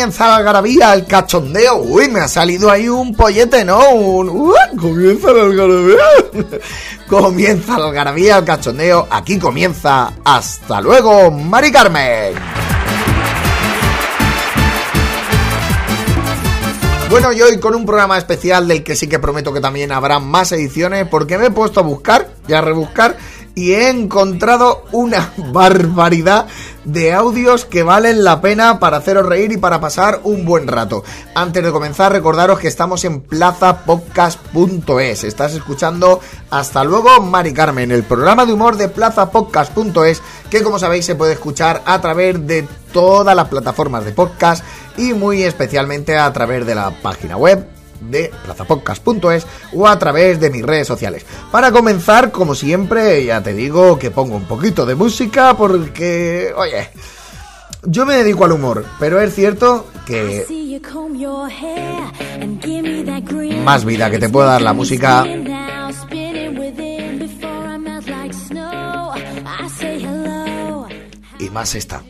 Comienza la algarabía, el cachondeo. Uy, me ha salido ahí un pollete, ¿no? ¡Uh! comienza la algarabía. comienza la algarabía, el cachondeo. Aquí comienza. Hasta luego, Mari Carmen. Bueno, y hoy con un programa especial del que sí que prometo que también habrá más ediciones, porque me he puesto a buscar y a rebuscar y he encontrado una barbaridad de audios que valen la pena para haceros reír y para pasar un buen rato. Antes de comenzar, recordaros que estamos en plazapodcast.es. Estás escuchando Hasta luego, Mari Carmen, el programa de humor de plazapodcast.es, que como sabéis se puede escuchar a través de todas las plataformas de podcast y muy especialmente a través de la página web de plazapodcast.es o a través de mis redes sociales. Para comenzar, como siempre, ya te digo que pongo un poquito de música porque, oye, yo me dedico al humor, pero es cierto que más vida que te pueda dar la música. y más esta.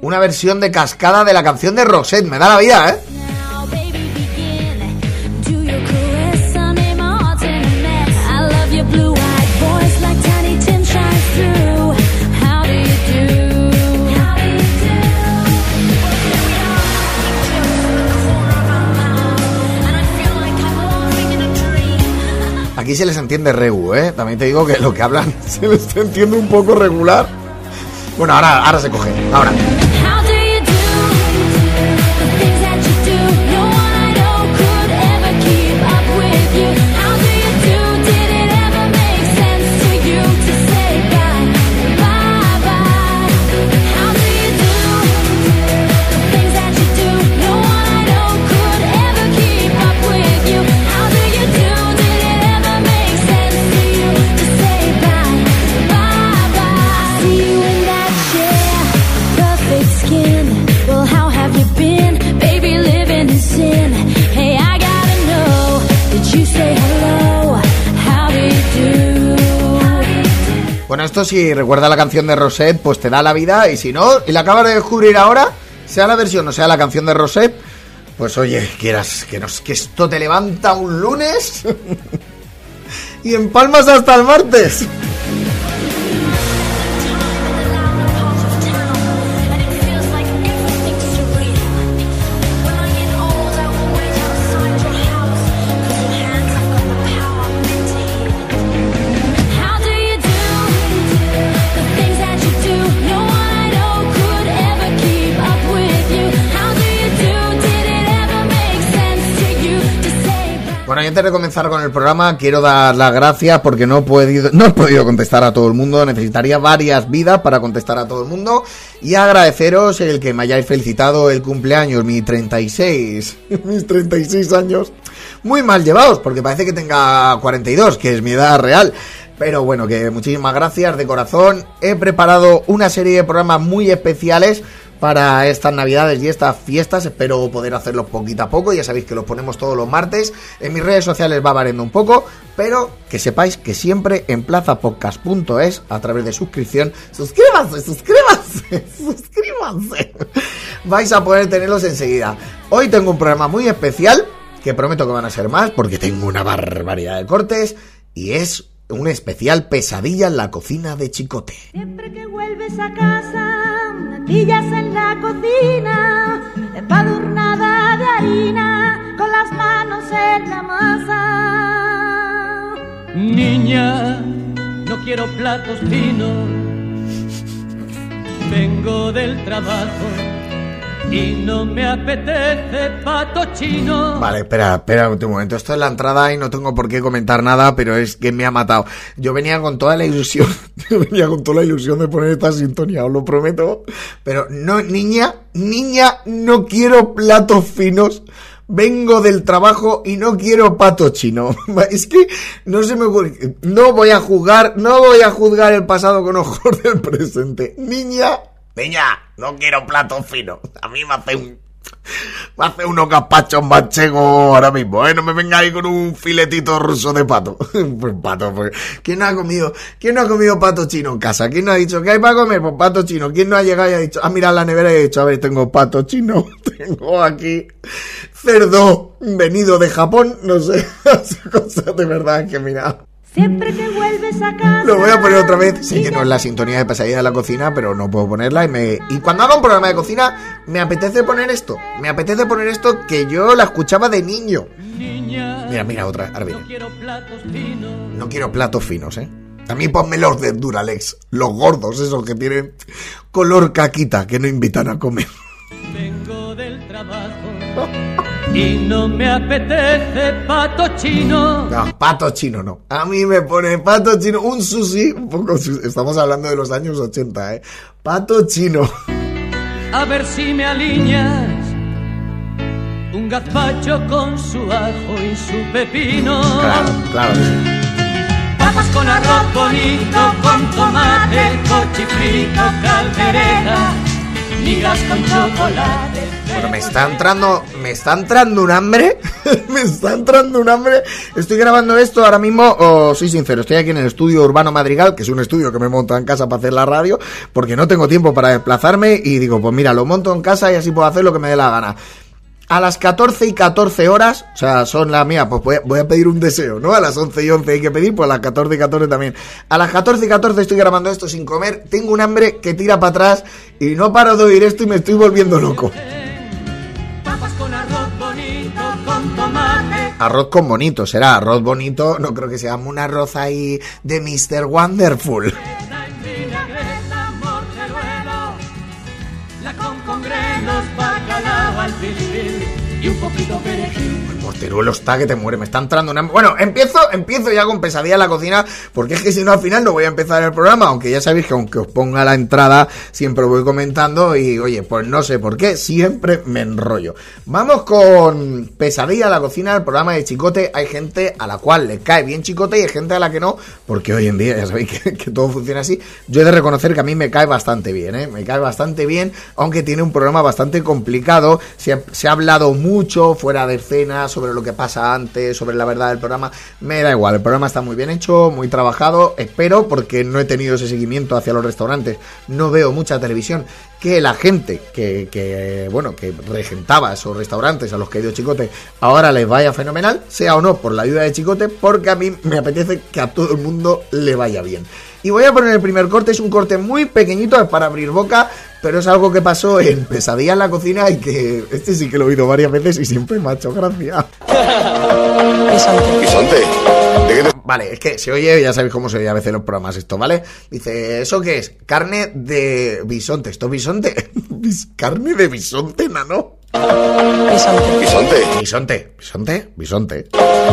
Una versión de cascada de la canción de Rosette, me da la vida, ¿eh? Aquí se les entiende regu, ¿eh? También te digo que lo que hablan se les entiende un poco regular. Bueno, ahora, ahora se coge, ahora. Bueno, esto si recuerda la canción de Rosette, pues te da la vida. Y si no, y la acabas de descubrir ahora, sea la versión o sea la canción de Rosette, pues oye, quieras que, nos, que esto te levanta un lunes y empalmas hasta el martes. Antes de comenzar con el programa, quiero dar las gracias porque no he podido, no he podido contestar a todo el mundo. Necesitaría varias vidas para contestar a todo el mundo. Y agradeceros el que me hayáis felicitado el cumpleaños, mi 36, mis 36 años. Muy mal llevados, porque parece que tenga 42, que es mi edad real. Pero bueno, que muchísimas gracias de corazón. He preparado una serie de programas muy especiales para estas navidades y estas fiestas. Espero poder hacerlos poquito a poco. Ya sabéis que los ponemos todos los martes. En mis redes sociales va variando un poco. Pero que sepáis que siempre en plazapodcast.es, a través de suscripción, suscríbanse, suscríbanse, suscríbanse. Vais a poder tenerlos enseguida. Hoy tengo un programa muy especial. Que prometo que van a ser más. Porque tengo una barbaridad de cortes. Y es un especial pesadilla en la cocina de Chicote. Siempre que vuelves a casa, natillas en la cocina, empadurnada de harina, con las manos en la masa. Niña, no quiero platos finos, vengo del trabajo y no me apetece pato chino. Vale, espera, espera un momento. Esto es la entrada y no tengo por qué comentar nada, pero es que me ha matado. Yo venía con toda la ilusión, yo venía con toda la ilusión de poner esta sintonía, os lo prometo. Pero no, niña, niña, no quiero platos finos vengo del trabajo y no quiero pato chino. Es que no se me ocurre. No voy a juzgar, no voy a juzgar el pasado con ojos del presente. Niña, niña, no quiero plato fino. A mí me hace un me hace unos gazpachos manchegos ahora mismo, ¿eh? No me vengáis con un filetito ruso de pato. pues pato, pues. ¿Quién no ha comido, quién no ha comido pato chino en casa? ¿Quién no ha dicho que hay para comer? Pues pato chino. ¿Quién no ha llegado y ha dicho, ah, mira la nevera y ha dicho, a ver, tengo pato chino, tengo aquí cerdo venido de Japón, no sé, cosas de verdad que mira. Siempre que vuelves a casa. Lo voy a poner otra vez. Sé que no es la sintonía de pesadilla de la cocina, pero no puedo ponerla. Y, me... y cuando hago un programa de cocina, me apetece poner esto. Me apetece poner esto que yo la escuchaba de niño. Mira, mira, otra. Ahora viene. No quiero platos finos. No quiero platos finos, ¿eh? A mí ponme los de Duralex. Los gordos, esos que tienen color caquita, que no invitan a comer. Vengo del trabajo y no me apetece pato chino. No, pato chino no. A mí me pone pato chino, un sushi, un poco sushi. Estamos hablando de los años 80, ¿eh? Pato chino. A ver si me alineas un gazpacho con su ajo y su pepino. Claro, claro. Papas con arroz bonito, con tomate, cochifrito, caldereta, migas con chocolate. Bueno, me está entrando, me está entrando un hambre, me está entrando un hambre. Estoy grabando esto ahora mismo, oh, soy sincero, estoy aquí en el estudio Urbano Madrigal, que es un estudio que me monto en casa para hacer la radio, porque no tengo tiempo para desplazarme y digo, pues mira, lo monto en casa y así puedo hacer lo que me dé la gana. A las 14 y 14 horas, o sea, son las mías, pues voy a, voy a pedir un deseo, ¿no? A las 11 y 11 hay que pedir, pues a las 14 y 14 también. A las 14 y 14 estoy grabando esto sin comer, tengo un hambre que tira para atrás y no paro de oír esto y me estoy volviendo loco. Arroz con bonito, será arroz bonito, no creo que sea un arroz ahí de Mr. Wonderful. y un poquito. El morteruelo está que te muere, me está entrando una... Bueno, empiezo, empiezo ya con pesadilla en la cocina, porque es que si no al final no voy a empezar el programa, aunque ya sabéis que aunque os ponga la entrada, siempre voy comentando y oye, pues no sé por qué, siempre me enrollo. Vamos con pesadilla en la cocina, el programa de Chicote, hay gente a la cual le cae bien Chicote y hay gente a la que no, porque hoy en día ya sabéis que, todo funciona así. Yo he de reconocer que a mí me cae bastante bien, ¿eh? Me cae bastante bien, aunque tiene un programa bastante complicado, se ha, se ha hablado mucho fuera de escena sobre lo que pasa antes, sobre la verdad del programa, me da igual, el programa está muy bien hecho, muy trabajado, espero, porque no he tenido ese seguimiento hacia los restaurantes, no veo mucha televisión, que la gente que, que bueno, que regentaba esos restaurantes a los que dio Chicote, ahora les vaya fenomenal, sea o no por la ayuda de Chicote, porque a mí me apetece que a todo el mundo le vaya bien. Y voy a poner el primer corte, es un corte muy pequeñito, es para abrir boca, pero es algo que pasó en Pesadilla en la cocina y que este sí que lo he oído varias veces y siempre me ha hecho gracia. Bisonte. ¿De qué te... Vale, es que se oye, ya sabéis cómo se oye a veces en los programas esto, ¿vale? Dice, ¿eso qué es? Carne de bisonte. ¿Esto es bisonte? Bis- ¿Carne de bisonte, nano? Bisonte. Bisonte, bisonte, bisonte.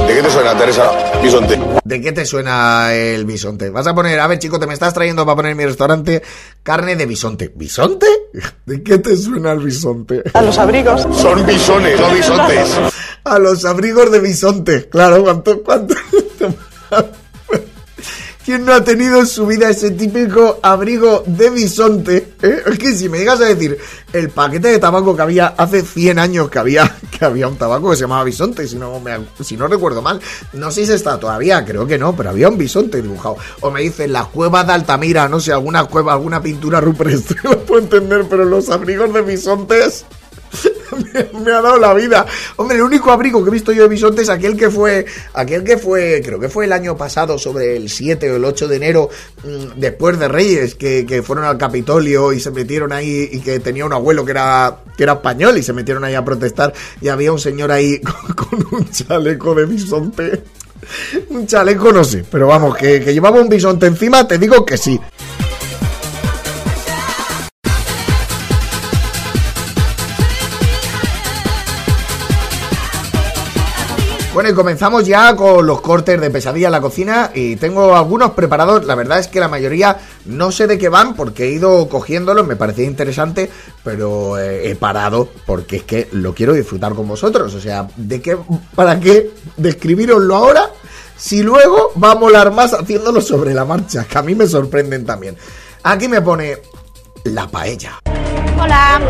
¿De qué te suena, Teresa? Bisonte. ¿De qué te suena el bisonte? Vas a poner, a ver chico, te me estás trayendo para poner en mi restaurante carne de bisonte. ¿Bisonte? ¿De qué te suena el bisonte? A los abrigos. Son bisones, no bisontes. A los abrigos de bisonte. Claro, ¿cuánto, cuánto? ¿Quién no ha tenido en su vida ese típico abrigo de bisonte? eh? Es que si me llegas a decir el paquete de tabaco que había hace 100 años que había, que había un tabaco que se llamaba bisonte, si no, me, si no recuerdo mal. No sé si está todavía, creo que no, pero había un bisonte dibujado. O me dicen la cueva de Altamira, no sé, alguna cueva, alguna pintura rupestre, lo puedo entender, pero los abrigos de bisontes me, ha dado la vida. Hombre, el único abrigo que he visto yo de bisonte es aquel que fue, aquel que fue, creo que fue el año pasado, sobre el 7 o el 8 de enero, mm, después de Reyes, que, que fueron al Capitolio y se metieron ahí, y que tenía un abuelo que era, que era español y se metieron ahí a protestar, y había un señor ahí con, con un chaleco de bisonte. Un chaleco no sé, pero vamos, que, que llevaba un bisonte encima, te digo que sí. Bueno, y comenzamos ya con los cortes de pesadilla en la cocina y tengo algunos preparados. La verdad es que la mayoría no sé de qué van porque he ido cogiéndolos, me parecía interesante, pero eh, he parado porque es que lo quiero disfrutar con vosotros. O sea, ¿de qué, para qué describiroslo ahora? Si luego va a molar más haciéndolo sobre la marcha, que a mí me sorprenden también. Aquí me pone la paella. Hola.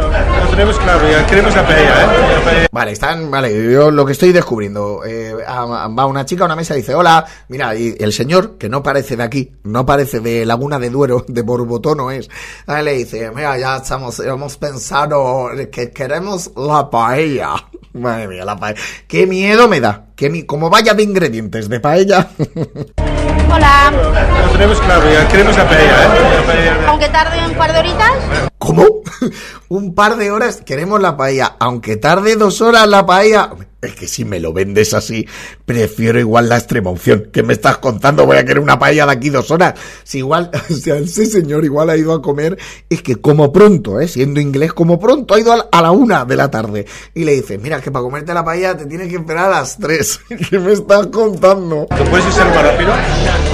Lo tenemos claro, ya queremos la paella, ¿eh? La paella. Vale, están, vale, yo lo que estoy descubriendo, eh, va una chica a una mesa y dice, hola, mira, y el señor, que no parece de aquí, no parece de Laguna de Duero, de Borbotono es, ah, le dice, mira, ya estamos, hemos pensado que queremos la paella. Madre mía, la paella. Qué miedo me da, que mi, como vaya de ingredientes de paella. Hola. Lo tenemos claro, ya queremos la paella, ¿eh? La paella. Aunque tarde un par de horitas. ¿Cómo? Un par de horas queremos la paella, aunque tarde dos horas la paella. Es que si me lo vendes así, prefiero igual la extrema opción. ¿Qué me estás contando? Voy a querer una paella de aquí dos horas. Si igual, o sea, ese señor igual ha ido a comer, es que como pronto, ¿eh? Siendo inglés, como pronto ha ido a la- una de la tarde. Y le dice, mira, que para comerte la paella te tienes que esperar a las tres. ¿Qué me estás contando? ¿Lo puedes hacer más rápido?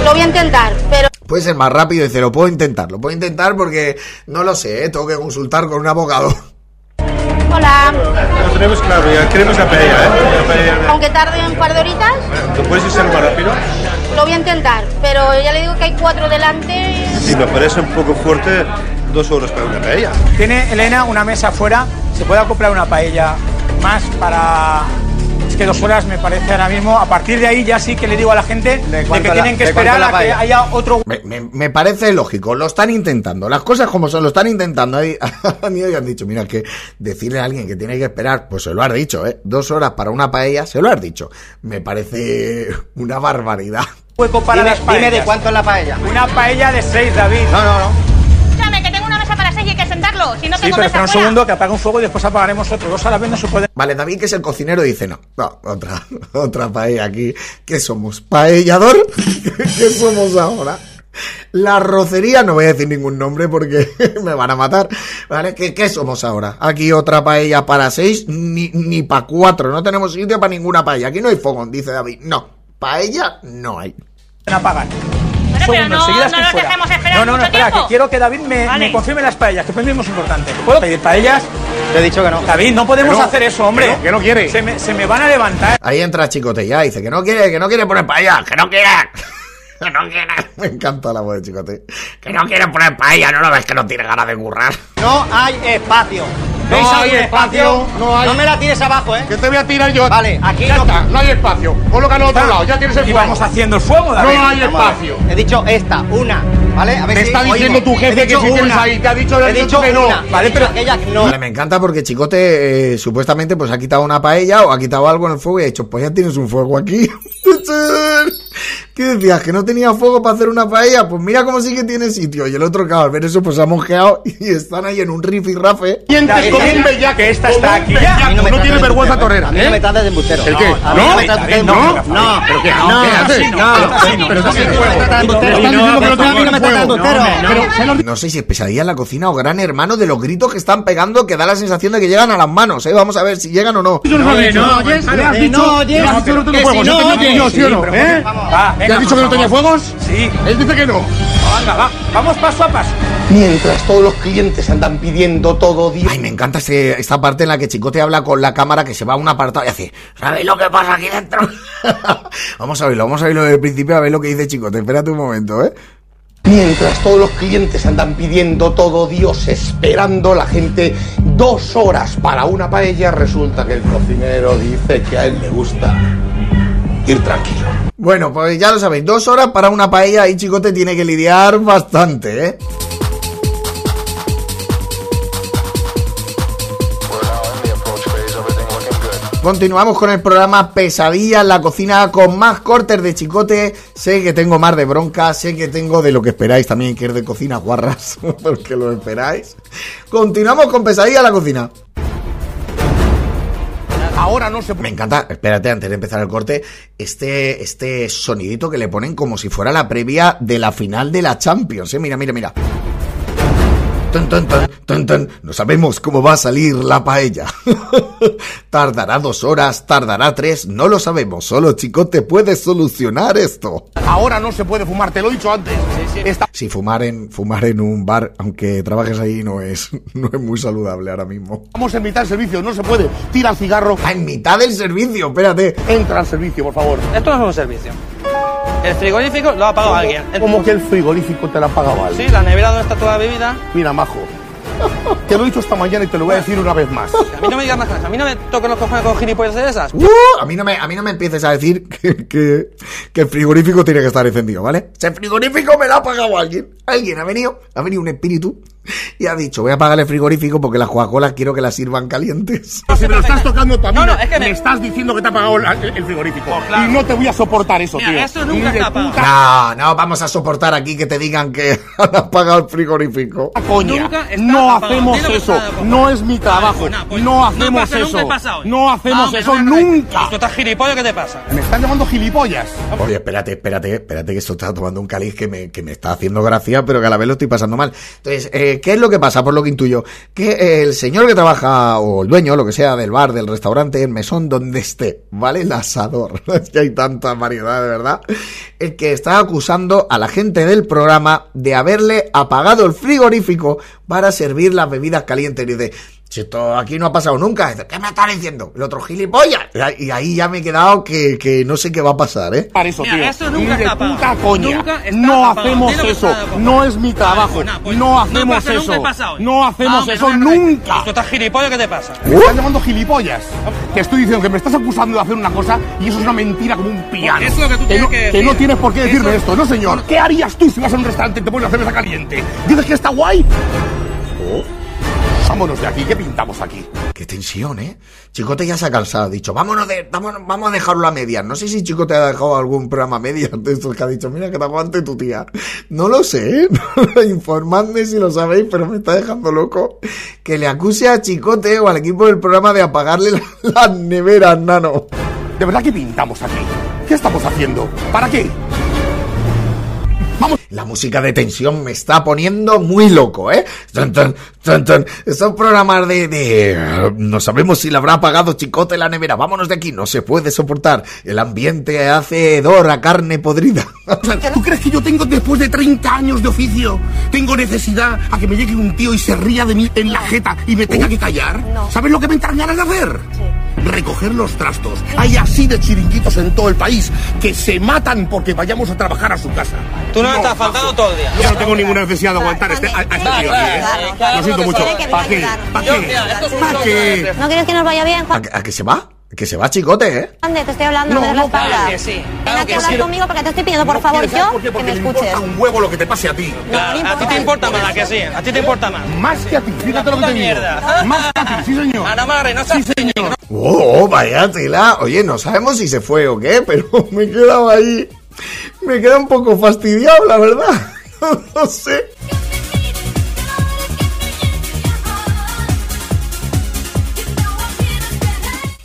Lo voy a intentar, pero Puede ser más rápido y dice, lo puedo intentar, lo puedo intentar porque no lo sé, ¿eh? tengo que consultar con un abogado. Hola. Lo tenemos claro, ya queremos la paella, ¿eh? La paella. Aunque tarde un par de horitas. ¿Lo puedes hacer más rápido? Lo voy a intentar, pero ya le digo que hay cuatro delante. Sí, me parece un poco fuerte dos horas para una paella. Tiene Elena una mesa afuera, se puede comprar una paella más para... Que dos horas me parece ahora mismo. A partir de ahí ya sí que le digo a la gente de, que la- tienen que esperar a que haya otro Me, me- me parece lógico, lo están intentando, las cosas como son, lo están intentando. Ahí, han y han dicho, mira, que decirle a alguien que tiene que esperar, pues se lo has dicho, ¿eh? Dos horas para una paella, se lo has dicho. Me parece una barbaridad. hueco para Dime, las dime paellas. de cuánto es la paella. Una paella de seis, David. No, no, no. Si no Sí, pero espera un segundo que apague un fuego y después apagaremos otro. Dos a la vez no se puede. Vale, David, que es el cocinero, dice, no, no, otra, otra paella aquí. ¿Qué somos? ¿Paellador? ¿Qué somos ahora? La rocería, no voy a decir ningún nombre porque me van a matar. ¿Vale? ¿Qué, qué somos ahora? Aquí otra paella para seis, ni, ni para cuatro. No tenemos sitio para ninguna paella. Aquí no hay fogón, dice David. No, paella no hay. Un pero segundo, no- enseguida no estoy fuera. No, no, no, espera, tiempo. que quiero que David me, Vale. me confirme las paellas, que es muy importante. ¿Puedo pedir paellas? Te he dicho que no. David, no podemos no, hacer eso, hombre. que no, quiere. Se me, se me van a levantar. Ahí entra Chicote ya, dice que no quiere, que no quiere poner paella, que no quiere. Que no quiere. Me encanta la voz de Chicote. Que no quiere poner paella, no lo ves que no tiene ganas de currar. No hay espacio. No ¿Veis hay espacio, no hay- me la tires abajo, ¿eh? Que te voy a tirar yo. Vale, aquí ya no- está, no hay espacio. Colócalo al otro lado, ya tienes el Y fuego. vamos haciendo el fuego, David. No hay a espacio. He dicho esta, una. ¿Vale? A ver Me si está diciendo tu jefe que si tienes ahí, te ha dicho- He dicho que no. una. Vale, He dicho pero- aquella que no. Vale, me encanta porque Chicote eh, supuestamente pues ha quitado una paella o ha quitado algo en el fuego y ha dicho, pues ya tienes un fuego aquí. ¿Qué decías? ¿Que no tenía fuego para hacer una paella? Pues mira cómo sí que tiene sitio. Y el otro, claro, al ver eso, pues se ha monjeado y están ahí en un riff y rafe. Sientes como un bellaco. Que esta está aquí No, de vergüenza torera, A mí no ¿eh? me trates de embustero. ¿El qué? No, ¿No? no ¿Pero qué? no, ¿Qué haces? no, Pero, no, me trates de embustero. No sé si es pesadilla en la cocina o gran hermano de los gritos que están pegando que da la sensación de que llegan a las manos, ¿eh? Vamos a ver si llegan o no. no no no no no no Va, ¿Te venga, has dicho que no tenía fuegos? Sí. Él dice que no. Venga, va. Vamos paso a paso. Mientras todos los clientes andan pidiendo todo día. Ay, me encanta este- esta parte en la que Chicote habla con la cámara que se va a un apartado y hace, ¿sabéis lo que pasa aquí dentro? vamos a verlo, vamos a verlo desde el principio a ver lo que dice Chicote. Espérate un momento, ¿eh? Mientras todos los clientes andan pidiendo todo Dios, esperando la gente dos horas para una paella, resulta que el cocinero dice que a él le gusta ir tranquilo. Bueno, pues ya lo sabéis, dos horas para una paella y Chicote tiene que lidiar bastante, ¿eh? Continuamos con el programa Pesadilla en la cocina con más cortes de chicote. Sé que tengo más de bronca, sé que tengo de lo que esperáis también, que es de cocina guarras, porque lo esperáis. Continuamos con Pesadilla en la cocina. Ahora no se Me encanta, espérate, antes de empezar el corte, este, este sonidito que le ponen como si fuera la previa de la final de la Champions, ¿eh? Mira, mira, mira. No sabemos cómo va a salir la paella. tardará dos horas, tardará tres, no lo sabemos. Solo Chicote puede solucionar esto. Ahora no se puede fumar, te lo he dicho antes. Está- Si fumar en, fumar en un bar, aunque trabajes ahí, no es, no es muy saludable ahora mismo. Estamos en mitad del servicio, no se puede. Tira el cigarro, Ah, en mitad del servicio, espérate. entra al servicio, por favor. Esto no es un servicio. El frigorífico lo ha pagado alguien. Como que el frigorífico te la ha pagado alguien. Sí, la nevera donde está toda la bebida. Mira, majo. Te lo he dicho esta mañana y te lo voy a decir una vez más. A mí no me digas más cosas. A mí no me toquen los cojones con gilipollas de esas. ¡Uh! a, mí no me, a mí no me empieces a decir que, que, que el frigorífico tiene que estar encendido, ¿vale? Ese frigorífico me lo ha pagado alguien. Alguien ha venido, ha venido un espíritu y ha dicho, voy a pagar el frigorífico porque las Coca-Colas quiero que las sirvan calientes. Si me lo estás tocando mí, No, no, me- es que me- me estás diciendo que te ha pagado el, frigorífico. claro. Y no te voy a soportar eso, Mira, tío. eso nunca pagado. puta No, no vamos a soportar aquí que te digan que han pagado el frigorífico. coña. Nunca está No hacemos eso. No es mi trabajo. Vale, pues, pues, No hacemos pasa eso. nunca el pasado. No hacemos Hombre, eso no, no, no. nunca. ¿Tú estás gilipollas? ¿Qué te pasa? Me están llamando gilipollas. Oye, espérate, espérate, espérate que esto está tomando un caliz que me, que me está haciendo gracia, pero que a la vez lo estoy pasando mal. Entonces, eh, ¿qué es lo que pasa? Por lo que intuyo, que el señor que trabaja, o el dueño, lo que sea, del bar, del restaurante, el mesón, donde esté, ¿vale? El asador. es que hay tanta variedad, de verdad. El que está acusando a la gente del programa de haberle apagado el frigorífico para servir las bebidas calientes. Y dice, si esto aquí no ha pasado nunca, ¿qué me estás diciendo? El otro gilipollas. Y ahí- ya me he quedado que, que no sé qué va a pasar, ¿eh? Para eso, Mira, tío. eso nunca Ni de puta coña. Nunca no hacemos que eso. está. No es mi trabajo. Pues, no no hacemos pasa nunca eso. pasado. No hacemos Hombre, eso no, no, no. nunca. ¿Tú estás gilipollas? ¿Qué te pasa? Me están llamando gilipollas. Te estoy diciendo que me estás acusando de hacer una cosa y eso es una mentira como un piano. Eso es lo que tú no, tienes que decir. no tienes por qué decirme Eso- esto, no señor. ¿Qué harías tú si vas a un restaurante y te pones la cerveza caliente? ¿Dices que está guay? Oh. Vámonos de aquí, ¿qué pintamos aquí? Qué tensión, ¿eh? Chicote ya se ha cansado. Ha dicho, vámonos de, vámonos, vamos a dejarlo a medias. No sé si Chicote ha dejado algún programa a medias de estos que ha dicho, mira que te aguante tu tía. No lo sé, ¿eh? Informadme si lo sabéis, pero me está dejando loco que le acuse a Chicote o al equipo del programa de apagarle la- las neveras, nano. ¿De verdad qué pintamos aquí? ¿Qué estamos haciendo? ¿Para qué? Vamos. La música de tensión me está poniendo muy loco, ¿eh? Tan. Estos programas de, de... No sabemos si le habrá apagado Chicote la nevera. Vámonos de aquí, no se puede soportar. El ambiente hace hedor a carne podrida. ¿Tú crees que yo tengo, después de 30 años de oficio, tengo necesidad a que me llegue un tío y se ría de mí en la jeta y me tenga que callar? ¿Sabes lo que me ganas de hacer? Recoger los trastos. Hay así de chiringuitos en todo el país que se matan porque vayamos a trabajar a su casa. Tú no me estás faltando todo el día. Yo no tengo ninguna necesidad de aguantar a este, a, a este tío aquí, ¿eh? Lo siento mucho. ¿Para qué? ¿Para qué? ¿Para qué? ¿No quieres que nos vaya bien, ¿A, Juan? a que se va? Que se va Chicote, ¿eh? Ande, te estoy hablando, No, me das la no, espalda. claro que sí, claro aquí que a hablar sí. conmigo porque te estoy pidiendo, por No favor, quieres, ¿sabes yo, por qué? que me escuches. importa un huevo lo que te pase a ti. Claro, a ti te importa más la que sí. A ti te importa más. Más que a ti, fíjate lo que te digo. mierda. Más que a ti, sí señor. Ana Marre, no seas Sí señor. Oh, vaya tela. Oye, no sabemos si se fue o qué, pero me he quedado ahí. Me queda un poco fastidiado, la verdad. No sé.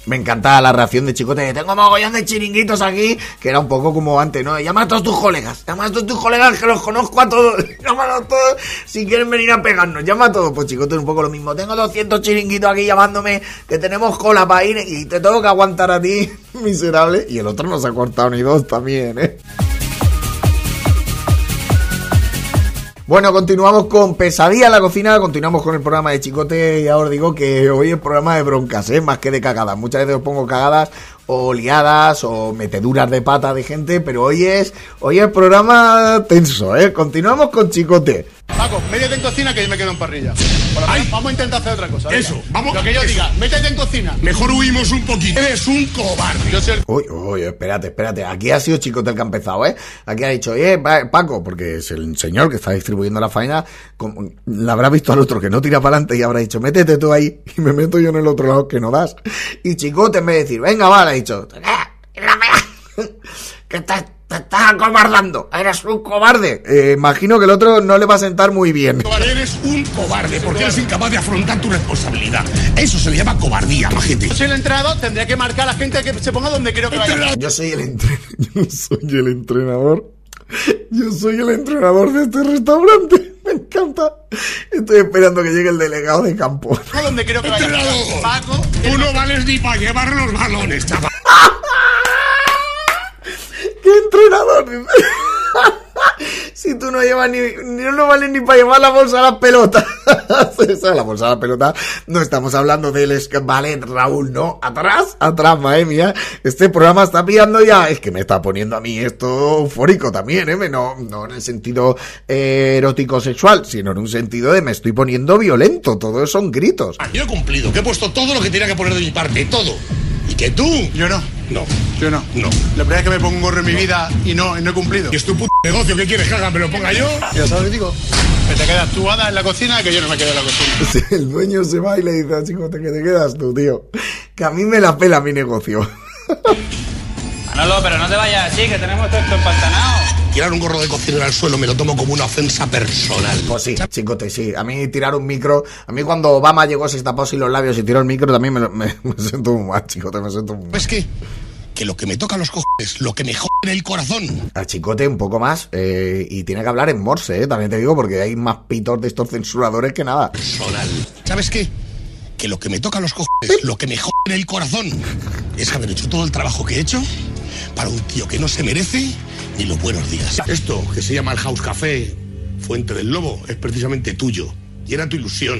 Me encanta la reacción de Chicote. Tengo mogollón de chiringuitos aquí. Que era un poco como antes, ¿no? Llama a todos tus colegas. Llama a todos tus colegas que los conozco a todos. Llámalos todos si quieren venir a pegarnos. Llama a todos. Pues Chicote es un poco lo mismo. Tengo 200 chiringuitos aquí llamándome. Que tenemos cola para ir. Y te tengo que aguantar a ti, miserable. Y el otro no se ha cortado ni dos también, ¿eh? Bueno, continuamos con Pesadilla en la cocina, continuamos con el programa de Chicote y os digo que hoy es programa de broncas, ¿eh? más que de cagadas. Muchas veces os pongo cagadas o liadas o meteduras de pata de gente, pero hoy es hoy es programa tenso, ¿eh? Continuamos con Chicote. Paco, métete en cocina que yo me quedo en parrilla. Vamos a intentar hacer otra cosa. venga. Eso, vamos- Lo que yo eso. diga, métete en cocina. Mejor huimos un poquito. Eres un cobarde. Yo soy el Uy, uy, espérate, espérate. Aquí ha sido Chicote el que ha empezado, ¿eh? Aquí ha dicho, eh, Pa- Paco, porque es el señor que está distribuyendo la faena, como- la habrá visto al otro que no tira para adelante y habrá dicho, métete tú ahí y me meto yo en el otro lado que no das. Y Chicote en vez de decir, venga, vale, ha dicho, "Ah, que te, te estás acobardando, eres un cobarde. Eh, imagino que el otro no le va a sentar muy bien. Eres un cobarde porque eres incapaz de afrontar tu responsabilidad. Eso se le llama cobardía, majete. Yo soy el entrenador, tendría que marcar a la gente que se ponga donde quiero que vaya. Yo soy el entrenador. Yo soy el entrenador. Yo soy el entrenador de este restaurante. Me encanta. Estoy esperando que llegue el delegado de campo. ¿A dónde creo que vaya? Paco, tú no vales ni para llevar los balones, chaval. ¡Qué entrenador! si tú no llevas ni, ni no vales ni para llevar la bolsa a las pelotas. Esa, la bolsa a la pelota. No estamos hablando del ballet, Raúl, no. Atrás, atrás, madre mía. Este programa está pillando ya. Es que me está poniendo a mí esto eufórico también, ¿eh? No, no en el sentido eh, erótico sexual, sino en un sentido de me estoy poniendo violento. Todos son gritos. Yo he cumplido, que he puesto todo lo que tenía que poner de mi parte, todo. ¿Y que tú? Yo no. No. Yo no. No. La primera vez que me pongo un gorro en mi vida y no, y no he cumplido. ¿Y es tu puto negocio? ¿Qué quieres que haga? ¿Me lo ponga yo? Ya sabes lo que digo. Que te quedas tú, Ada, en la cocina, que yo no me quedo en la cocina. El dueño se va y le dice a chicote que te quedas tú, tío. Que a mí me la pela mi negocio. Manolo, pero no te vayas así, que tenemos todo esto empantanado. Tirar un gorro de cocina al suelo me lo tomo como una ofensa personal. Pues sí, chicote, sí. A mí tirar un micro... A mí cuando Obama llegó, se tapó así los labios y tiró el micro, también me, me- me siento muy mal, chicote, me siento muy mal. ¿Ves qué? Que lo que me toca los cojones, lo que me jode en el corazón. Al chicote un poco más eh, y tiene que hablar en morse, eh, también te digo, porque hay más pitos de estos censuradores que nada. Personal. ¿Sabes qué? Que lo que me toca los cojones, lo que me jode en el corazón, es haber hecho todo el trabajo que he hecho para un tío que no se merece ni los buenos días. Esto, que se llama el House Café, Fuente del Lobo, es precisamente tuyo. Y era tu ilusión.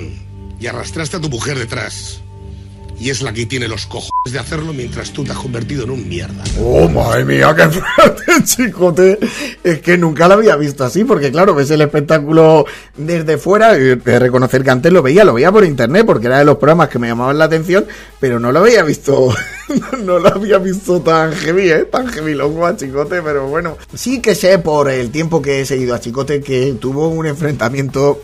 Y arrastraste a tu mujer detrás. Y es la que tiene los cojones de hacerlo mientras tú te has convertido en un mierda. Oh, madre mía, qué fuerte, chicote. Es que nunca lo había visto así, porque claro, ves el espectáculo desde fuera. de reconocer que antes lo veía, lo veía por internet, porque era de los programas que me llamaban la atención, pero no lo había visto, no lo había visto tan heavy, ¿eh? Tan heavy loco a chicote, pero bueno. Sí que sé por el tiempo que he seguido a chicote que tuvo un enfrentamiento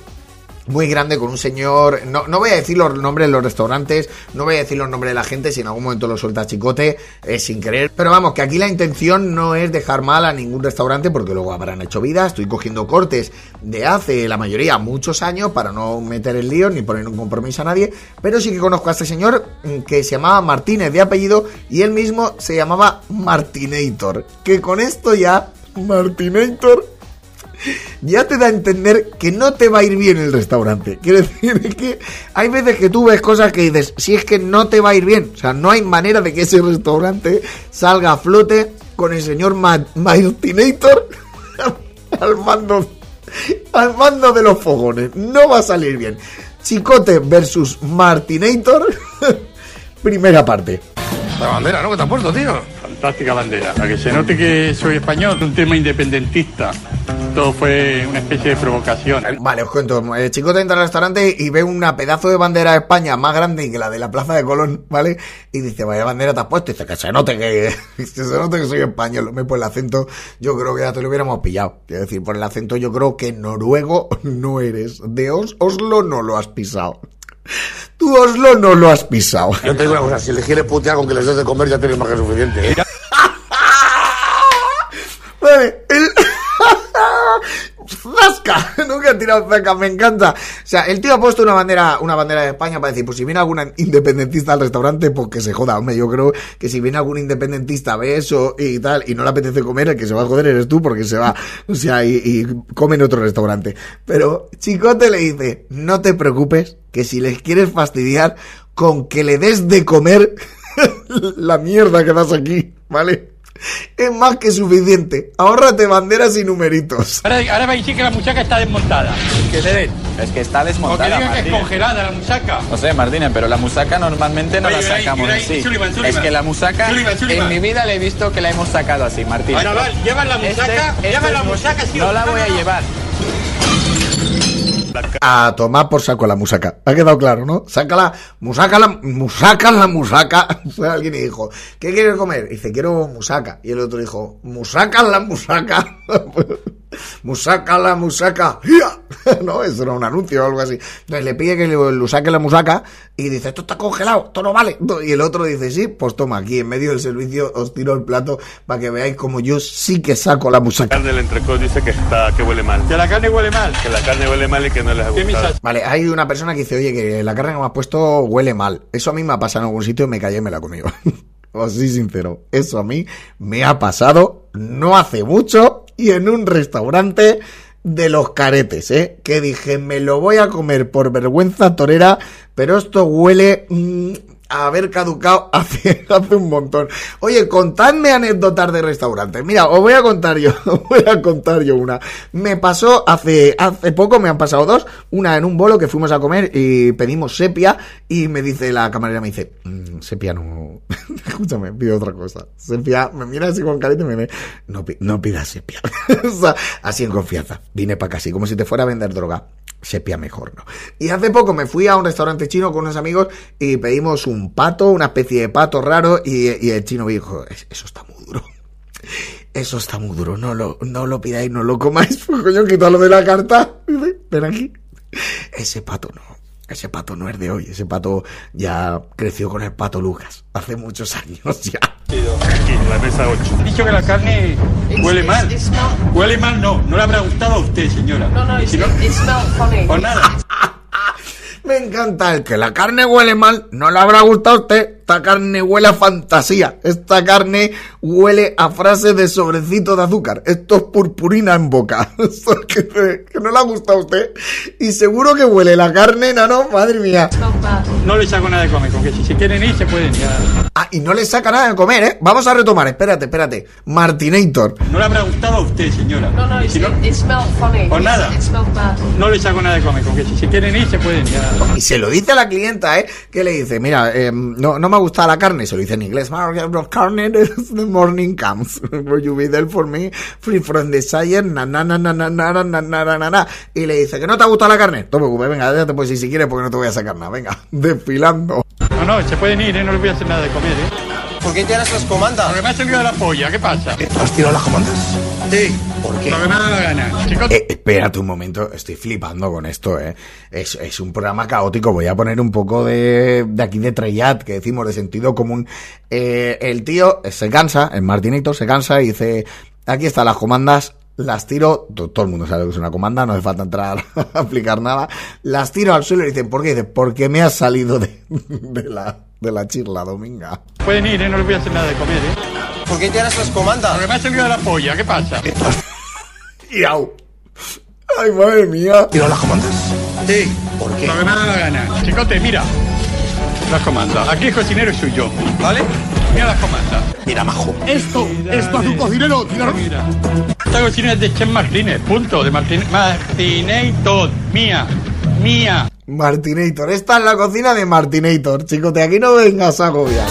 muy grande con un señor. No, no voy a decir los nombres de los restaurantes, no voy a decir los nombres de la gente, si en algún momento lo suelta chicote, es sin querer. Pero vamos, que aquí la intención no es dejar mal a ningún restaurante, porque luego habrán hecho vida. Estoy cogiendo cortes de hace la mayoría muchos años para no meter el lío ni poner un compromiso a nadie. Pero sí que conozco a este señor mm, que se llamaba Martínez de apellido y él mismo se llamaba Martinator. Que con esto ya, Martinator ya te da a entender que no te va a ir bien el restaurante. Quiero decir que hay veces que tú ves cosas que dices, si es que no te va a ir bien, o sea, no hay manera de que ese restaurante salga a flote con el señor Ma- Martinator al mando, al mando de los fogones. No va a salir bien. Chicote versus Martinator, primera parte. La bandera, ¿no? Que te has puesto, tío. Fantástica bandera. Para que se note que soy español, un tema independentista. Todo fue una especie de provocación. Vale, os cuento. El chico entra al restaurante y ve una pedazo de bandera de España más grande que la de la Plaza de Colón, ¿vale? Y dice, vaya bandera te has puesto. Y dice, que se note que, se note que soy español. Me por el acento, yo creo que ya te lo hubiéramos pillado. Quiero decir, por el acento yo creo que noruego no eres. De Os- Oslo no lo has pisado. Tú Oslo no lo has pisado. Yo te digo una cosa, si les quieres putear con que les des de comer ya tienes más que suficiente. ¿eh? Vale, el... ¡Zasca! Nunca he tirado zasca, me encanta. O sea, el tío ha puesto una bandera, una bandera de España para decir, pues si viene algún independentista al restaurante, pues que se joda. Hombre, yo creo que si viene algún independentista, ve eso y tal, y no le apetece comer, el que se va a joder eres tú, porque se va, o sea, y, y come en otro restaurante. Pero Chicote le dice, no te preocupes, que si les quieres fastidiar, con que le des de comer la mierda que das aquí, ¿vale? Es más que suficiente. Ahórrate banderas y numeritos. Ahora, ahora va a decir que la muchaca está desmontada. Que le den. Es que está O que desmontada, digan que es congelada la muchaca. No sé, Martínez, pero la musaca normalmente no Oye, la sacamos Ibai, así. Sullivan, Sullivan. Es que la musaca, Sullivan, en mi vida le he visto que la hemos sacado así, Martín. Bueno, vale, llevan la musaca, llevan la musaca, sí No la no, voy no, a no. llevar. A tomar por saco la musaca. Ha quedado claro, ¿no? Sácala, musaca la, musaca la musaca. Fue alguien y dijo, ¿qué quieres comer? Dice, quiero musaca. Y el otro dijo, musaca la musaca. musaca la musaca. No, eso era un anuncio o algo así. Entonces le pide que le, le saque la musaca y dice, esto está congelado, esto no vale. Y el otro dice, sí, pues toma, aquí en medio del servicio os tiro el plato para que veáis como yo sí que saco la musaca. carne del entrecot dice que está que huele mal. Que la carne huele mal. Que la carne huele mal y que no les ha ¿Qué gustado. Vale, hay una persona que dice, oye, que la carne que me has puesto huele mal. Eso a mí me ha pasado en algún sitio y me callé y me la comí. Os soy sincero, eso a mí me ha pasado no hace mucho y en un restaurante de los caretes, ¿eh? Que dije, me lo voy a comer por vergüenza torera, pero esto huele mm, a haber caducado hace, hace un montón. Oye, contadme anécdotas de restaurantes. Mira, os voy a contar yo, os voy a contar yo una. Me pasó hace, hace poco, me han pasado dos. Una en un bolo que fuimos a comer y pedimos sepia y me dice la camarera, me dice, "Mm, sepia no... Escúchame, pido otra cosa. Sepia, me mira así con carita y me dice, no, no pidas sepia. O sea, así en confianza. Vine para casi, como si te fuera a vender droga. Sepia mejor, ¿no? Y hace poco me fui a un restaurante chino con unos amigos y pedimos un pato, una especie de pato raro, y, el chino dijo, "Es- eso está muy duro. Eso está muy duro, no lo, no lo pidáis, no lo comáis. Pues coño, quítalo de la carta. Ven aquí. Ese pato no. Ese pato no es de hoy. Ese pato ya creció con el pato Lucas. Hace muchos años ya. Aquí, en la mesa 8. He dicho que la carne huele mal. Huele mal, no. No le habrá gustado a usted, señora. No, no, si no, Pues nada. Me encanta el que la carne huele mal. No le habrá gustado a usted. Esta carne huele a fantasía. Esta carne huele a frase de sobrecito de azúcar. Esto es purpurina en boca. Esto que, que no le ha gustado a usted. Y seguro que huele la carne, no, madre mía. No le saco nada de comer, con que si se quieren ir, se pueden ir. Ah, y no le saca nada de comer, ¿eh? Vamos a retomar. Espérate, espérate. Martinator. No le habrá gustado a usted, señora. No, no, si no, Pues nada. No le saco nada de comer, con que si se quieren ir, se pueden ir. Y se lo dice a la clienta, ¿eh? Que le dice, mira, eh, no, no me gusta la carne. Se lo dice en inglés. Carne the morning comes. Will you be there for me? Free from desire. Na, na, na, na, na, na, na, na, na, na. Y le dice, ¿que no te ha gustado la carne? No preocupes, venga, ya te puedes ir si quieres porque no te voy a sacar nada. Venga, desfilando. No, no, se pueden ir, ¿eh? No les voy a hacer nada de comer, ¿eh? ¿Por qué tienes las comandas? Porque me ha salido de la polla, ¿qué pasa? ¿Has tirado las comandas? Sí. ¿Por qué? Porque me ha dado la gana. Chicos, Eh, espérate un momento, estoy flipando con esto, ¿eh? Es, es un programa caótico, voy a poner un poco de, de aquí de trellat, que decimos de sentido común. Eh, el tío se cansa, el Martinito se cansa y dice, aquí están las comandas, las tiro, to- todo el mundo sabe lo que es una comanda, no hace falta entrar a explicar nada, las tiro al suelo y dicen, ¿por qué? Dice, porque me ha salido de, de la, de la chirla dominga. pueden ir, ¿eh? No les voy a hacer nada de comer, ¿eh? ¿Por qué tienes las comandas? Porque me ha salido de la polla, ¿qué pasa? Y au. Ay, madre mía. ¿Tirado las comandas? Sí. ¿Por qué? Porque me ha dado la gana. Chicote, mira. Las comandas. Aquí el cocinero soy yo, ¿vale? Mira las comandas. Mira, majo. Esto, esto es un cocinero. Mira. Esta cocina es de Chef Martínez, punto. De Martínez. Martinator. Mía. Mía. Martinator, esta es la cocina de Martinator, chicos, de aquí no vengas a agobiar.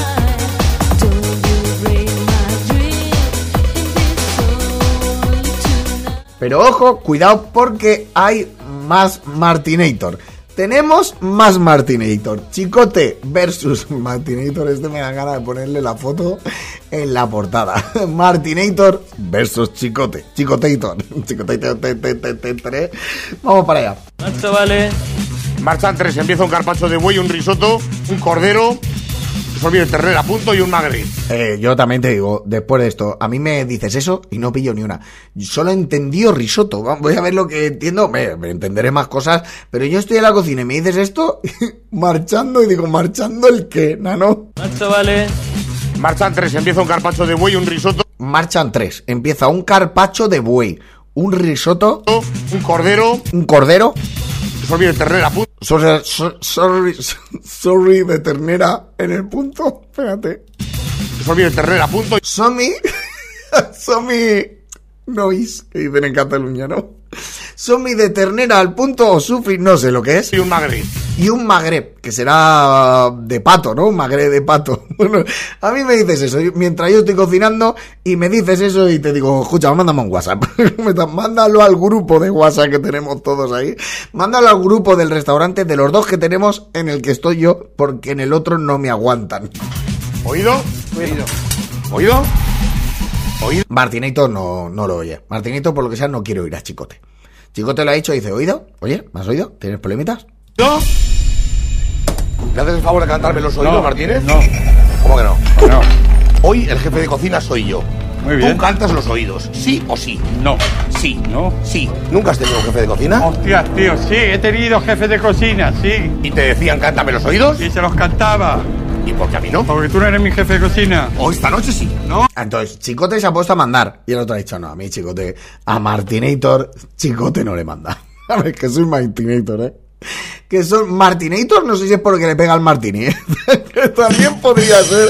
Pero ojo, cuidado porque hay más Martinator. Tenemos más Martinator. Chicote versus Martinator. Este me da ganas de ponerle la foto en la portada. Martinator versus Chicote. Chicotator. Chicotator. Vamos para allá. vale. Marchan tres. Empieza un carpacho de buey, un risotto, un cordero, de ternera a punto y un magri. Eh, yo también te digo, después de esto, a mí me dices eso y no pillo ni una. Solo he entendido risotto. Voy a ver lo que entiendo. Me, me entenderé más cosas. Pero yo estoy en la cocina y me dices esto, marchando y digo, ¿marchando el qué, nano? vale. Marchan tres. Empieza un carpacho de buey, un risotto, Marchan tres. Empieza un carpacho de buey, un risotto, un cordero, un cordero, solvido de ternera sorry, so- sorry, sorry de ternera en el punto. Espérate. Solvido de ternera punto Somi, Somi nois, que dicen en Cataluña, ¿no? Somi de ternera al punto o sufri, no sé lo que es. y un magri. Y un magreb, que será de pato, ¿no? Un magreb de pato. Bueno, a mí me dices eso, mientras yo estoy cocinando y me dices eso y te digo, escucha, mándame un WhatsApp. Mándalo al grupo de WhatsApp que tenemos todos ahí. Mándalo al grupo del restaurante de los dos que tenemos en el que estoy yo, porque en el otro no me aguantan. ¿Oído? Oído. ¿Oído? ¿Oído? Martinito no, no lo oye. Martinito, por lo que sea, no quiere oír a Chicote. Chicote lo ha dicho y dice, ¿oído? Oye, ¿me has oído? ¿Tienes problemitas? ¿No? ¿Me haces el favor de cantarme los oídos, No, Martínez? no. ¿Cómo que no? No. Hoy el jefe de cocina soy yo. Muy bien. Tú cantas los oídos, sí o sí. No. Sí. No. Sí. ¿Nunca has tenido un jefe de cocina? Hostias, tío, sí, he tenido jefe de cocina, sí. ¿Y te decían cántame los oídos? Y se los cantaba. ¿Y por qué a mí no? Porque tú no eres mi jefe de cocina. O esta noche sí, ¿no? Entonces, Chicote se ha puesto a mandar. Y el otro ha dicho, no, a mí Chicote, a Martinator, Chicote no le manda. A ver, que soy Martinator, ¿eh? Que son Martinator, no sé si es porque le pega al Martini, ¿eh? que también podría ser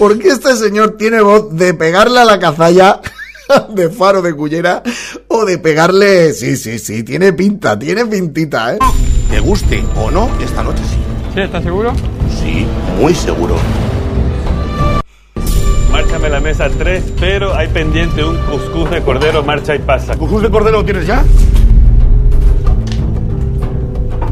porque este señor tiene voz de pegarle a la cazalla de faro de cullera o de pegarle... Sí, sí, sí, tiene pinta, tiene pintita, ¿eh? Te guste o no, esta noche sí. ¿Sí? ¿Estás seguro? Sí, muy seguro. Márchame la mesa 3, pero hay pendiente un cuscús de cordero, marcha y pasa. ¿Cuscús de cordero lo tienes ya?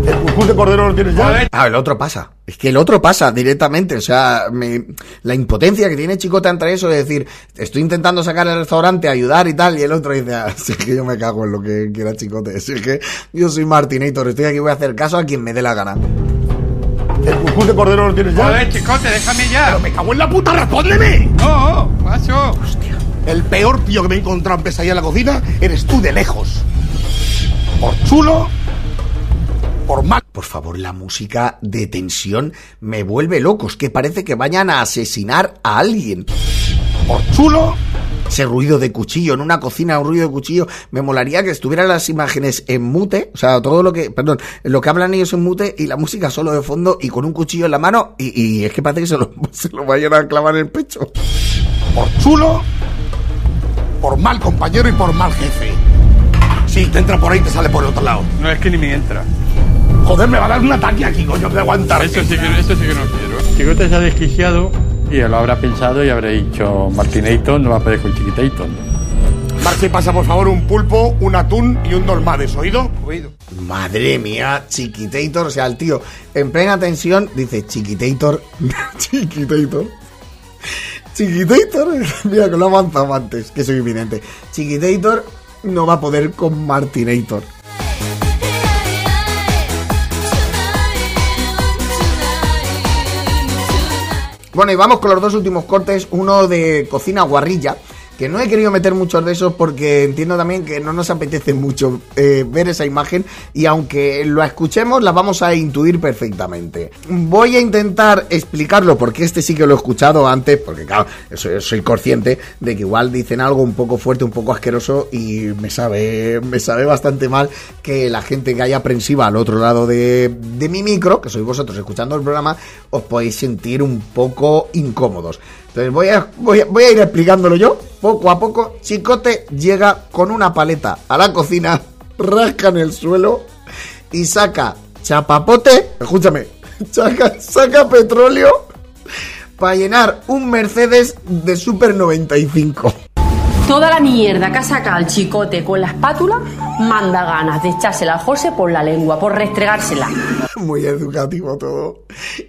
¿El cuscús de cordero lo tienes ya? Ah, el otro pasa. Es que el otro pasa directamente. O sea, me- la impotencia que tiene Chicote entre eso de decir, estoy intentando sacar el restaurante, ayudar y tal, y el otro dice, ah, si es que yo me cago en lo que quiera Chicote. Si es que yo soy Martinator, estoy aquí, voy a hacer caso a quien me dé la gana. ¿El cuscús de cordero lo tienes ya? Joder, chicote, déjame ya. ¡Pero me cago en la puta, respóndeme! No, macho. El peor tío que me he encontrado en pesadilla en la cocina eres tú de lejos. Por chulo, por mal. Por favor, la música de tensión me vuelve loco. Es que parece que vayan a asesinar a alguien. Por chulo. Ese ruido de cuchillo en una cocina, un ruido de cuchillo. Me molaría que estuvieran las imágenes en mute. O sea, todo lo que, perdón, lo que hablan ellos en mute y la música solo de fondo y con un cuchillo en la mano. Y, y es que parece que se lo, se lo vayan a clavar en el pecho. Por chulo, por mal compañero y por mal jefe. Sí, te entra por ahí y te sale por el otro lado. No es que ni me entra. Joder, me va a dar un ataque aquí, coño, de aguantar. Eso sí que, eso sí que no quiero. Chicote se ha desquiciado y él lo habrá pensado y habrá dicho Martinator no va a poder con Chiquitator. Marcha y pasa, por favor, un pulpo, un atún y un dolmades, ¿oído? Oído. Madre mía, Chiquitator. O sea, el tío en plena tensión dice Chiquitator, Chiquitator. Chiquitator, mira que lo he avanzado antes, que soy invidente. Chiquitator no va a poder con Martinator. Bueno, y vamos con los dos últimos cortes. Uno de cocina guarrilla. Que no he querido meter muchos de esos porque entiendo también que no nos apetece mucho eh, ver esa imagen y aunque lo escuchemos la vamos a intuir perfectamente. Voy a intentar explicarlo porque este sí que lo he escuchado antes, porque claro, soy, consciente de que igual dicen algo un poco fuerte, un poco asqueroso y me sabe, me sabe bastante mal que la gente que haya aprensiva al otro lado de, de mi micro, que sois vosotros escuchando el programa, os podéis sentir un poco incómodos. Entonces voy a, voy a, voy a ir explicándolo yo, poco a poco. Chicote llega con una paleta a la cocina, rasca en el suelo y saca chapapote, escúchame, saca, saca petróleo para llenar un Mercedes de Super 95. Toda la mierda que ha sacado el chicote con la espátula manda ganas de echársela al José por la lengua, por restregársela. Muy educativo todo.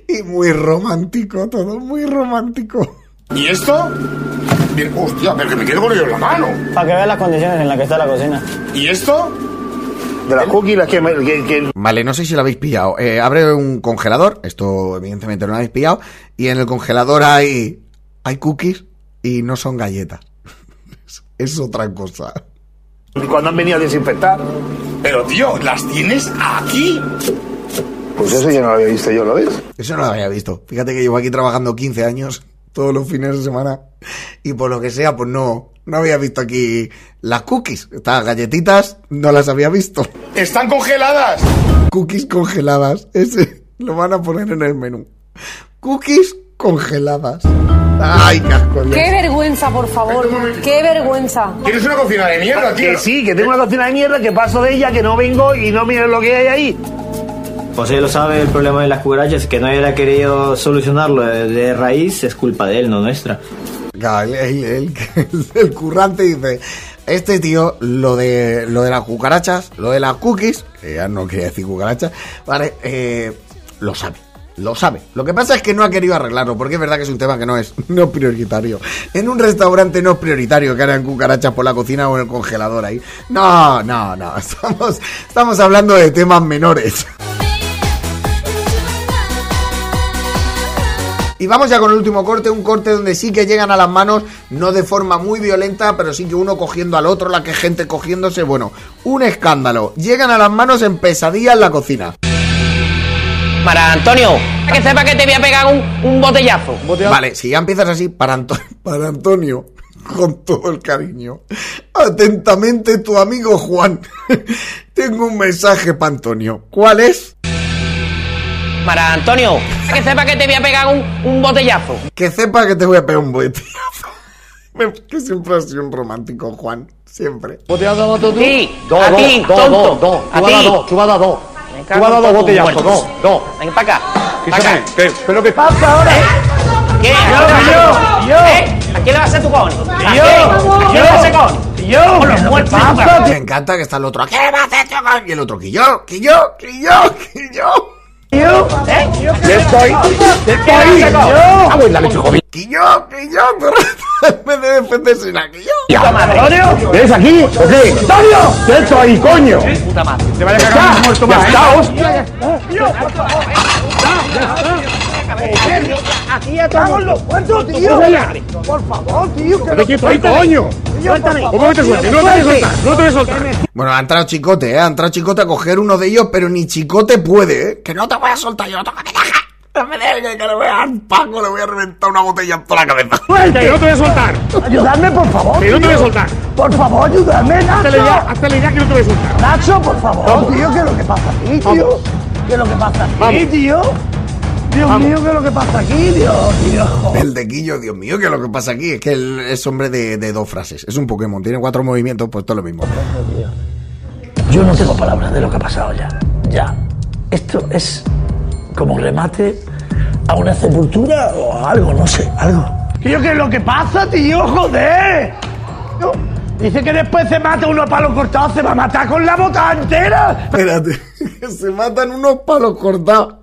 Y muy romántico todo, muy romántico. ¿Y esto? Bien, hostia, pero que me quedo con ello en la mano. Para que veas las condiciones en las que está la cocina. ¿Y esto? De las cookies, las que, que- que- Vale, no sé si lo habéis pillado. Eh, abre un congelador, esto evidentemente no lo habéis pillado, y en el congelador hay, hay cookies y no son galletas. es otra cosa. Cuando han venido a desinfectar. Pero, tío, ¿las tienes aquí? Pues eso ya no lo había visto yo, ¿lo ves? Eso no lo había visto. Fíjate que llevo aquí trabajando 15 años, todos los fines de semana, y por lo que sea, pues no, no había visto aquí las cookies. Estas galletitas no las había visto. ¡Están congeladas! Cookies congeladas. Ese lo van a poner en el menú. Cookies congeladas. Ay, casco. ¡Qué vergüenza, por favor! ¡Qué vergüenza! Tienes una cocina de mierda, tío. Que sí, que tengo una cocina de mierda, que paso de ella, que no vengo y no miro lo que hay ahí. Pues él lo sabe, el problema de las cucarachas, que no haya querido solucionarlo de, raíz, es culpa de él, no nuestra. El, el- currante dice, este tío, lo de lo de las cucarachas, lo de las cookies, que ya no quería decir cucarachas, vale, eh, lo sabe. Lo sabe. Lo que pasa es que no ha querido arreglarlo, porque es verdad que es un tema que no es, no prioritario. En un restaurante no es prioritario que hagan cucarachas por la cocina o en el congelador ahí. No, no, no. Estamos, estamos hablando de temas menores. Y vamos ya con el último corte, un corte donde sí que llegan a las manos, no de forma muy violenta, pero sí que uno cogiendo al otro, la que gente cogiéndose, bueno, un escándalo. Llegan a las manos en pesadilla en la cocina. Para Antonio, Que sepa que te voy a pegar un, un botellazo. Vale, si ya empiezas así, para, Anto- para Antonio, con todo el cariño. Atentamente tu amigo Juan. Tengo un mensaje para Antonio. ¿Cuál es? Para Antonio, que sepa que te voy a pegar un, un botellazo. Que sepa que te voy a pegar un botellazo. Me- Que siempre has sido un romántico, Juan. Siempre. ¿Botellazo tú? Sí, Dos, a dos, ti, dos, tonto. dos, dos. A Tú vas a ti. dos, tú vas a dos. Me Tú vas a dos botellazos, dos, dos. Ven para acá. Escúchame, acá. ¿qué- ¿pero qué pasa ahora? ¿Qué? ¿A Yo, quién le vas a hacer- yo, yo. ¿Eh? ¿A quién le va a hacer tu con? ¿A Yo, quién? ¿A quién le va a hacer con? Yo, Con los ¿qué muertos. Me encanta que está el otro. ¿Qué va a hacer yo con-?" Y el otro, que yo, que yo, que yo, que yo. Yo, ¿Eh? yo estoy, yo ¿Quién estoy. Ah, la leche, que yo. Puta madre. ¿Ves aquí? ¿O qué? ¡Antonio! ¿Qué estoy, coño? Puta madre. te vaya a está, muerto ya está, Aquí estamos los tío. Por favor, tío. que ¿De qué estoy, coño? Suéltame. ¿Cómo que te sueltes? No te voy a soltar, no te voy a soltar. Bueno, ha entrado Chicote, ¿eh? Ha entrado Chicote a coger uno de ellos, pero ni Chicote puede, ¿eh? Que no te voy a soltar yo, que. No me dejes, que le voy a dar Paco, le voy a reventar una botella en toda la cabeza. Que no te voy a soltar. Ayudadme, por favor. Que no te voy a tío. soltar. Por favor, ayúdame, Hazte la idea, Nacho. hazte la idea que no te voy a soltar. Nacho, por favor, tío, ¿qué es lo que pasa aquí, tío? Vamos. ¿Qué es lo que pasa aquí, tío? Dios Vamos. mío, ¿qué es lo que pasa aquí, Dios, Dios? El de Guillo, Dios mío, que lo que pasa aquí es que él es hombre de, de dos frases. Es un Pokémon, tiene cuatro movimientos, pues todo lo mismo. Yo no tengo palabras de lo que ha pasado ya. Ya. Esto es como un remate a una sepultura o a algo, no sé, algo. Tío, ¿qué es lo que pasa, tío? ¡Joder! Dice que después se mata uno a palo cortado, se va a matar con la bota entera. Espérate, que se matan unos palos cortados.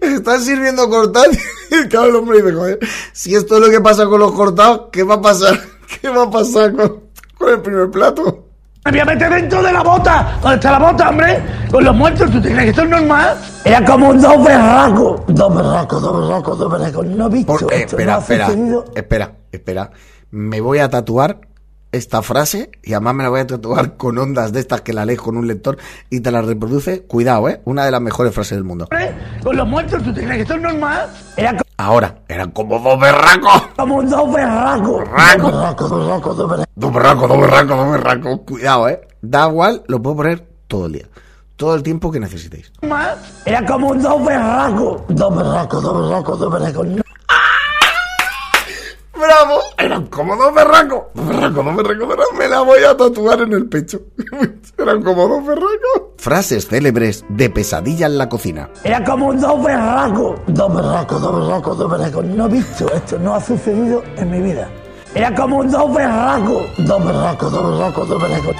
Están sirviendo cortados. Y claro, el hombre dice, joder, si esto es lo que pasa con los cortados, ¿qué va a pasar? ¿Qué va a pasar con, con el primer plato? Me voy a meter dentro de la bota. ¿Dónde está la bota, hombre? Con los muertos, ¿tú te crees que esto es normal? Era como un dos berracos. Dos berracos, dos berracos, dos berracos. No he visto Por- eh, esto. espera, no espera, espera, espera. Me voy a tatuar esta frase y además me la voy a tatuar con ondas de estas que la lees con un lector y te la reproduce. Cuidado, ¿eh? Una de las mejores frases del mundo. Con los muertos, ¿tú te crees que esto es normal? Era Ahora, eran como dos berracos. como un dos berracos. Berracos, dos berracos, dos berracos. Dos berracos, dos berracos, dos berracos. Cuidado, ¿eh? Da igual, lo puedo poner todo el día. Todo el tiempo que necesitéis. Era como un dos berracos. Dos berracos, dos berracos, dos berracos. ¡Bravo! Eran como dos berracos. Dos berracos, dos berracos, dos berracos. Me la voy a tatuar en el pecho. Eran como dos berracos. Frases célebres de pesadilla en la cocina. Era como un dos berracos. Dos berracos, dos berracos, dos berracos. No he visto esto, no ha sucedido en mi vida. Era como un dos berracos. Dos berracos, dos berracos, dos berracos.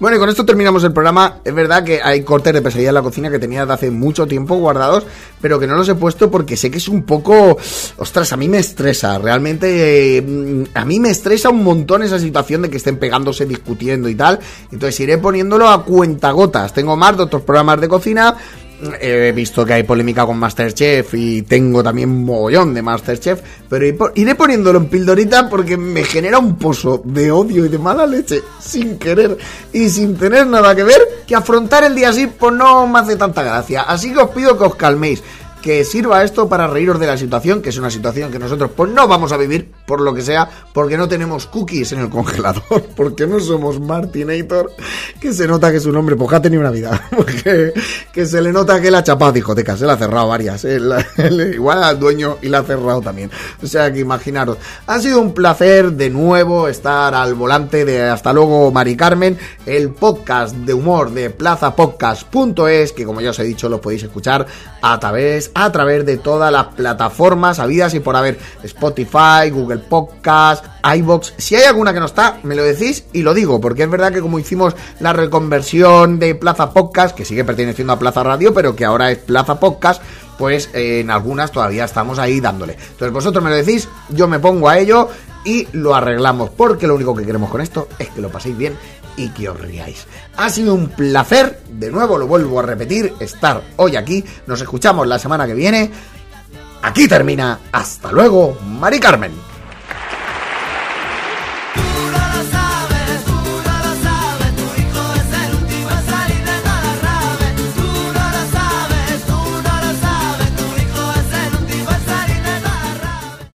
Bueno, y con esto terminamos el programa. Es verdad que hay cortes de pesadilla en la cocina que tenía de hace mucho tiempo guardados, pero que no los he puesto porque sé que es un poco... Ostras, a mí me estresa. Realmente, mm, a mí me estresa un montón esa situación de que estén pegándose, discutiendo y tal. Entonces iré poniéndolo a cuentagotas. Tengo más de otros programas de cocina. He visto que hay polémica con Masterchef y tengo también mogollón de Masterchef, pero ir- iré poniéndolo en pildorita porque me genera un pozo de odio y de mala leche sin querer y sin tener nada que ver que afrontar el día así pues no me hace tanta gracia. Así que os pido que os calméis, que sirva esto para reíros de la situación, que es una situación que nosotros pues no vamos a vivir por lo que sea, porque no tenemos cookies en el congelador, porque no somos Martinator, que se nota que su nombre pues que ha tenido una vida, que se le nota que la ha chapado discotecas, se la ha cerrado varias, igual al dueño y la ha cerrado también. O sea que imaginaros, ha sido un placer de nuevo estar al volante de Hasta luego Mari Carmen, el podcast de humor de plazapodcast.es, que como ya os he dicho lo podéis escuchar a través, a través de todas las plataformas habidas y por haber Spotify, Google Podcast, iBox. Si hay alguna que no está, me lo decís y lo digo, porque es verdad que como hicimos la reconversión de Plaza Podcast, que sigue perteneciendo a Plaza Radio, pero que ahora es Plaza Podcast, pues eh, en algunas todavía estamos ahí dándole. Entonces vosotros me lo decís, yo me pongo a ello y lo arreglamos, porque lo único que queremos con esto es que lo paséis bien y que os riáis. Ha sido un placer, de nuevo lo vuelvo a repetir, estar hoy aquí. Nos escuchamos la semana que viene. Aquí termina. Hasta luego, Mari Carmen.